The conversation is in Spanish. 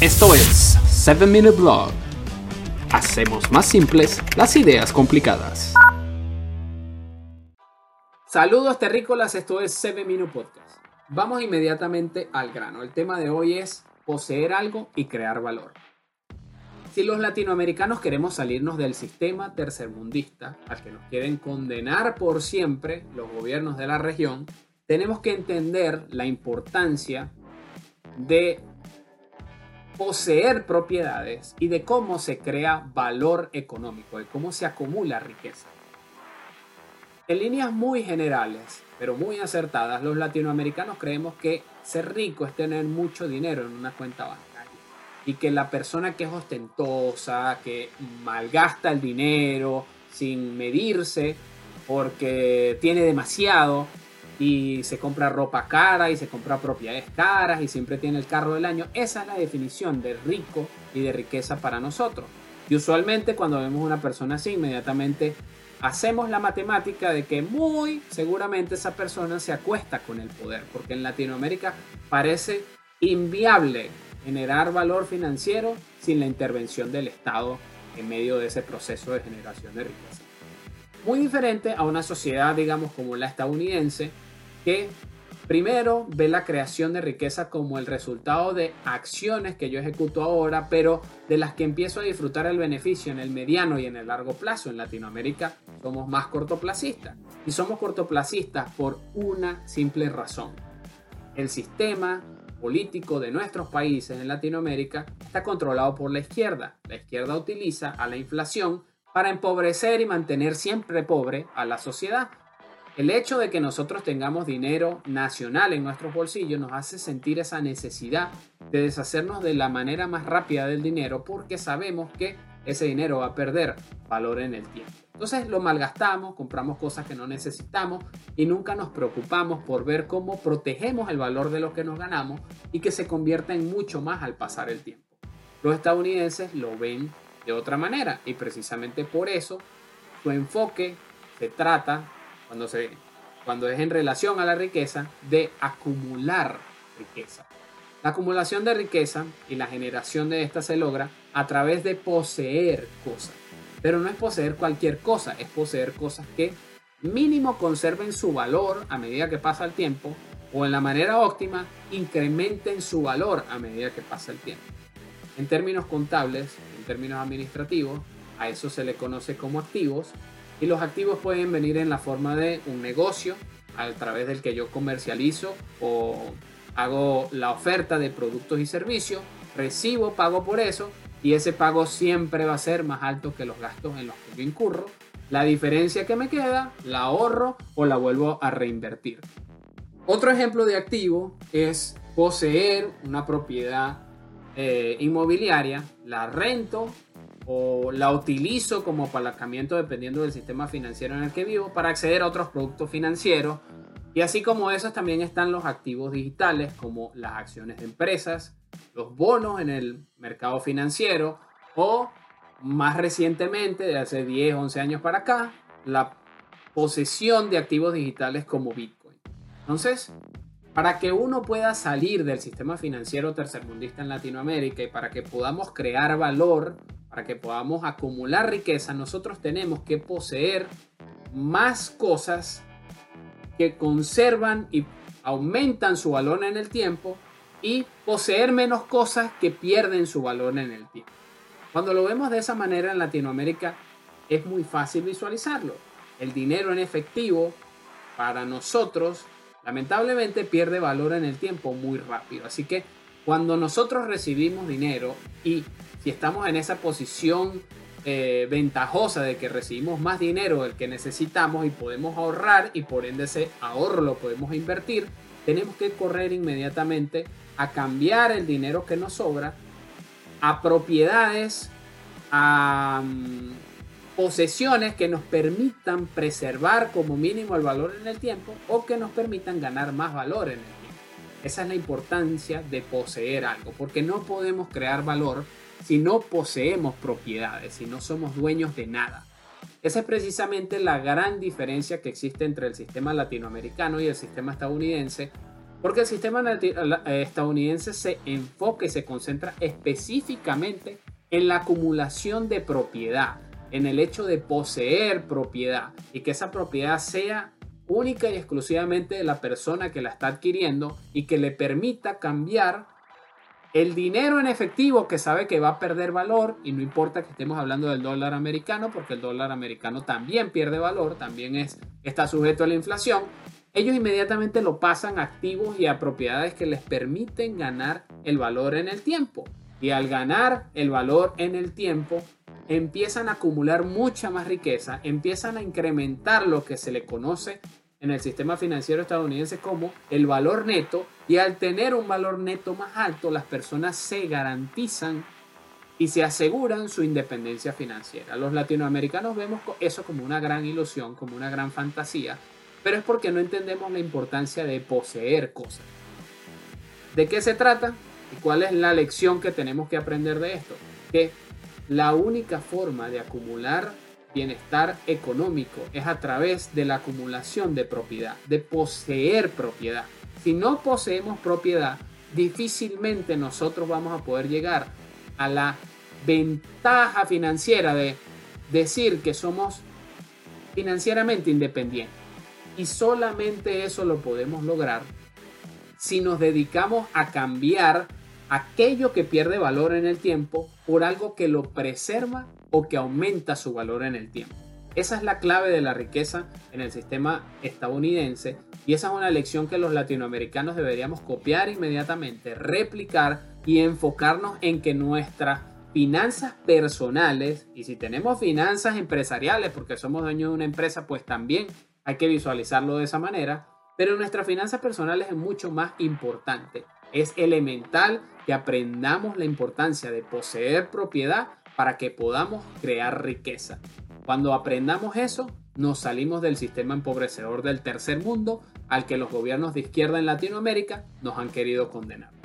Esto es 7 Minute Blog. Hacemos más simples las ideas complicadas. Saludos terrícolas, esto es 7 Minute Podcast. Vamos inmediatamente al grano. El tema de hoy es poseer algo y crear valor. Si los latinoamericanos queremos salirnos del sistema tercermundista al que nos quieren condenar por siempre los gobiernos de la región, tenemos que entender la importancia de poseer propiedades y de cómo se crea valor económico, de cómo se acumula riqueza. En líneas muy generales, pero muy acertadas, los latinoamericanos creemos que ser rico es tener mucho dinero en una cuenta bancaria y que la persona que es ostentosa, que malgasta el dinero sin medirse porque tiene demasiado, y se compra ropa cara y se compra propiedades caras y siempre tiene el carro del año. Esa es la definición de rico y de riqueza para nosotros. Y usualmente cuando vemos una persona así, inmediatamente hacemos la matemática de que muy seguramente esa persona se acuesta con el poder, porque en Latinoamérica parece inviable generar valor financiero sin la intervención del Estado en medio de ese proceso de generación de riqueza. Muy diferente a una sociedad, digamos, como la estadounidense, que primero ve la creación de riqueza como el resultado de acciones que yo ejecuto ahora, pero de las que empiezo a disfrutar el beneficio en el mediano y en el largo plazo. En Latinoamérica somos más cortoplacistas y somos cortoplacistas por una simple razón. El sistema político de nuestros países en Latinoamérica está controlado por la izquierda. La izquierda utiliza a la inflación para empobrecer y mantener siempre pobre a la sociedad el hecho de que nosotros tengamos dinero nacional en nuestros bolsillos nos hace sentir esa necesidad de deshacernos de la manera más rápida del dinero porque sabemos que ese dinero va a perder valor en el tiempo. Entonces lo malgastamos, compramos cosas que no necesitamos y nunca nos preocupamos por ver cómo protegemos el valor de lo que nos ganamos y que se convierta en mucho más al pasar el tiempo. Los estadounidenses lo ven de otra manera y precisamente por eso su enfoque se trata cuando, se, cuando es en relación a la riqueza, de acumular riqueza. La acumulación de riqueza y la generación de esta se logra a través de poseer cosas. Pero no es poseer cualquier cosa, es poseer cosas que mínimo conserven su valor a medida que pasa el tiempo o en la manera óptima incrementen su valor a medida que pasa el tiempo. En términos contables, en términos administrativos, a eso se le conoce como activos y los activos pueden venir en la forma de un negocio a través del que yo comercializo o hago la oferta de productos y servicios, recibo pago por eso y ese pago siempre va a ser más alto que los gastos en los que yo incurro. La diferencia que me queda la ahorro o la vuelvo a reinvertir. Otro ejemplo de activo es poseer una propiedad eh, inmobiliaria, la rento o la utilizo como apalancamiento dependiendo del sistema financiero en el que vivo para acceder a otros productos financieros. Y así como esos también están los activos digitales como las acciones de empresas, los bonos en el mercado financiero o más recientemente, de hace 10, 11 años para acá, la posesión de activos digitales como Bitcoin. Entonces, para que uno pueda salir del sistema financiero tercermundista en Latinoamérica y para que podamos crear valor para que podamos acumular riqueza, nosotros tenemos que poseer más cosas que conservan y aumentan su valor en el tiempo y poseer menos cosas que pierden su valor en el tiempo. Cuando lo vemos de esa manera en Latinoamérica es muy fácil visualizarlo. El dinero en efectivo para nosotros lamentablemente pierde valor en el tiempo muy rápido. Así que cuando nosotros recibimos dinero y si estamos en esa posición eh, ventajosa de que recibimos más dinero del que necesitamos y podemos ahorrar y por ende ese ahorro lo podemos invertir, tenemos que correr inmediatamente a cambiar el dinero que nos sobra a propiedades, a mm, posesiones que nos permitan preservar como mínimo el valor en el tiempo o que nos permitan ganar más valor en el tiempo. Esa es la importancia de poseer algo, porque no podemos crear valor si no poseemos propiedades, si no somos dueños de nada. Esa es precisamente la gran diferencia que existe entre el sistema latinoamericano y el sistema estadounidense, Porque el sistema estadounidense se enfoca y se concentra específicamente en la acumulación de propiedad, en el hecho de poseer propiedad y que esa propiedad sea única y exclusivamente de la persona que la está adquiriendo y que le permita cambiar el dinero en efectivo que sabe que va a perder valor y no importa que estemos hablando del dólar americano porque el dólar americano también pierde valor, también es, está sujeto a la inflación, ellos inmediatamente lo pasan a activos y a propiedades que les permiten ganar el valor en el tiempo. Y al ganar el valor en el tiempo, empiezan a acumular mucha más riqueza, empiezan a incrementar lo que se le conoce en el sistema financiero estadounidense como el valor neto y al tener un valor neto más alto las personas se garantizan y se aseguran su independencia financiera. Los latinoamericanos vemos eso como una gran ilusión, como una gran fantasía, pero es porque no entendemos la importancia de poseer cosas. ¿De qué se trata? ¿Y cuál es la lección que tenemos que aprender de esto? Que la única forma de acumular bienestar económico es a través de la acumulación de propiedad, de poseer propiedad. Si no poseemos propiedad, difícilmente nosotros vamos a poder llegar a la ventaja financiera de decir que somos financieramente independientes. Y solamente eso lo podemos lograr si nos dedicamos a cambiar aquello que pierde valor en el tiempo por algo que lo preserva o que aumenta su valor en el tiempo. Esa es la clave de la riqueza en el sistema estadounidense y esa es una lección que los latinoamericanos deberíamos copiar inmediatamente, replicar y enfocarnos en que nuestras finanzas personales y si tenemos finanzas empresariales porque somos dueños de una empresa pues también hay que visualizarlo de esa manera, pero nuestras finanzas personales es mucho más importante. Es elemental que aprendamos la importancia de poseer propiedad para que podamos crear riqueza. Cuando aprendamos eso, nos salimos del sistema empobrecedor del tercer mundo al que los gobiernos de izquierda en Latinoamérica nos han querido condenar.